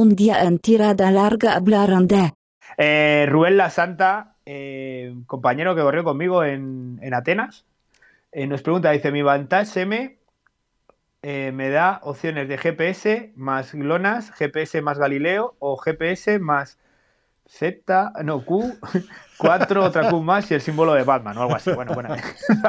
un día en tirada larga hablaron de... Eh, Rubén La Santa, eh, compañero que corrió conmigo en, en Atenas, eh, nos pregunta, dice, mi Vantage M eh, me da opciones de GPS más GLONASS, GPS más Galileo o GPS más Z, no, Q, 4, otra Q más y el símbolo de Batman o algo así. Bueno, bueno,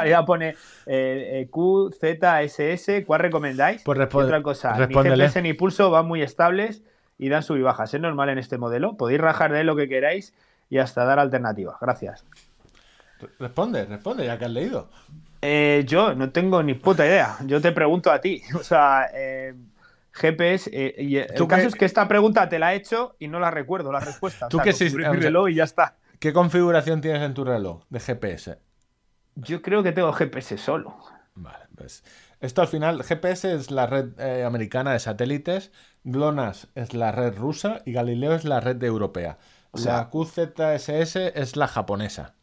ya pone eh, Q, Z, SS, ¿cuál recomendáis? Pues Y responde- otra cosa, ni respóndele. GPS ni pulso van muy estables y dan sub y bajas. Es normal en este modelo. Podéis rajar de él lo que queráis y hasta dar alternativas. Gracias. Responde, responde, ya que has leído. Eh, yo no tengo ni puta idea. Yo te pregunto a ti. O sea, eh, GPS. eh, y el ¿Tú caso qué- es que esta pregunta te la he hecho y no la recuerdo la respuesta. O ¿Tú sea, qué sí- o mi reloj y ya está. ¿Qué configuración tienes en tu reloj de GPS? Yo creo que tengo GPS solo. Vale, pues esto al final, GPS es la red eh, americana de satélites, GLONASS es la red rusa y Galileo es la red europea. O sea, sea- QZSS es la japonesa.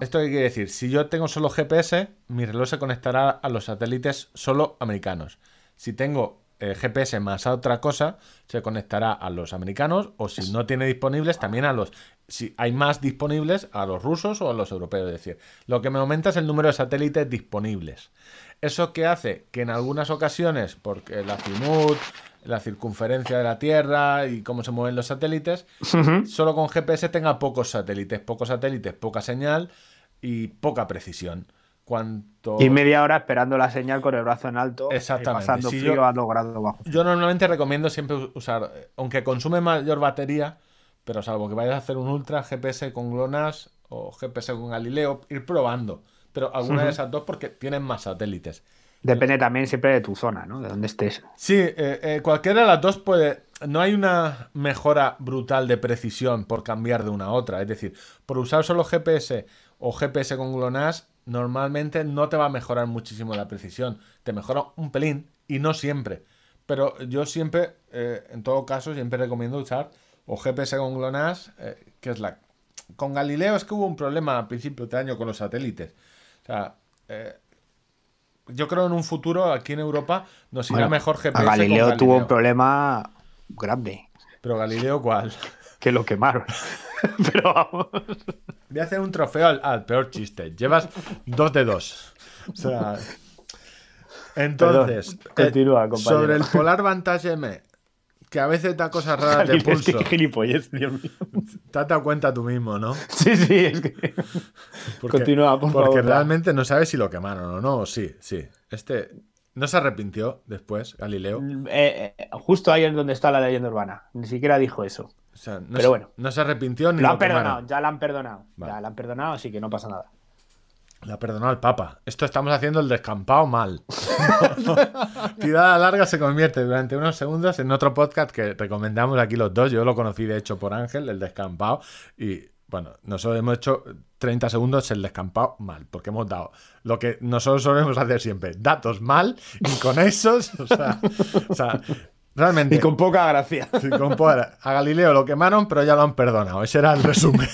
¿Esto qué quiere decir? Si yo tengo solo GPS, mi reloj se conectará a los satélites solo americanos. Si tengo eh, GPS más a otra cosa, se conectará a los americanos o si no tiene disponibles, también a los... Si hay más disponibles, a los rusos o a los europeos. Es decir, lo que me aumenta es el número de satélites disponibles. ¿Eso qué hace? Que en algunas ocasiones, porque la la circunferencia de la Tierra y cómo se mueven los satélites, solo con GPS tenga pocos satélites, pocos satélites, poca señal y poca precisión. Cuanto... Y media hora esperando la señal con el brazo en alto. y Exactamente. pasando Si frío yo- a 2 grados bajo. Yo normalmente recomiendo siempre usar, aunque consume mayor batería, pero salvo que vayas a hacer un ultra GPS con GLONASS o GPS con Galileo, ir probando. Pero alguna de esas dos porque tienen más satélites. Depende también siempre de tu zona, ¿no? De dónde estés. Sí, eh, eh, cualquiera de las dos puede. No hay una mejora brutal de precisión por cambiar de una a otra. Es decir, por usar solo GPS o GPS con GLONASS, normalmente no te va a mejorar muchísimo la precisión. Te mejora un pelín y no siempre. Pero yo siempre, eh, en todo caso, siempre recomiendo usar o GPS con GLONASS, eh, que es la. Con Galileo es que hubo un problema a principio de año con los satélites. O sea, eh, yo creo en un futuro aquí en Europa nos irá Bueno, mejor GPS. a con Galileo tuvo un problema grande. Pero Galileo, ¿cuál? Que lo quemaron. Pero vamos. Voy a hacer un trofeo al, al peor chiste. Llevas dos de dos. O sea. Entonces, Perdón, continúa, eh, sobre el Polar Vantage M, que a veces da cosas raras de Es que pulso. gilipollez, Dios mío. Te has dado cuenta tú mismo, ¿no? Sí, sí, es que. Porque, Continúa, por Porque favor, va. realmente no sabes si lo quemaron o no. Sí, sí. Este. ¿No se arrepintió después, Galileo? Eh, eh, justo ahí es donde está la leyenda urbana. Ni siquiera dijo eso. O sea, no, Pero se, bueno. no se arrepintió ni Lo lo, han perdonado, ya la han perdonado. Vale. Ya la han perdonado, así que no pasa nada. La perdonó al Papa. Esto estamos haciendo el descampado mal. Tirada larga se convierte durante unos segundos en otro podcast que recomendamos aquí los dos. Yo lo conocí de hecho por Ángel, el descampado. Y bueno, nosotros hemos hecho 30 segundos el descampado mal, porque hemos dado lo que nosotros solemos hacer siempre: datos mal, y con esos, o sea, o sea, realmente. Y con poca gracia. Sí, con poder. A Galileo lo quemaron, pero ya lo han perdonado. Ese era el resumen.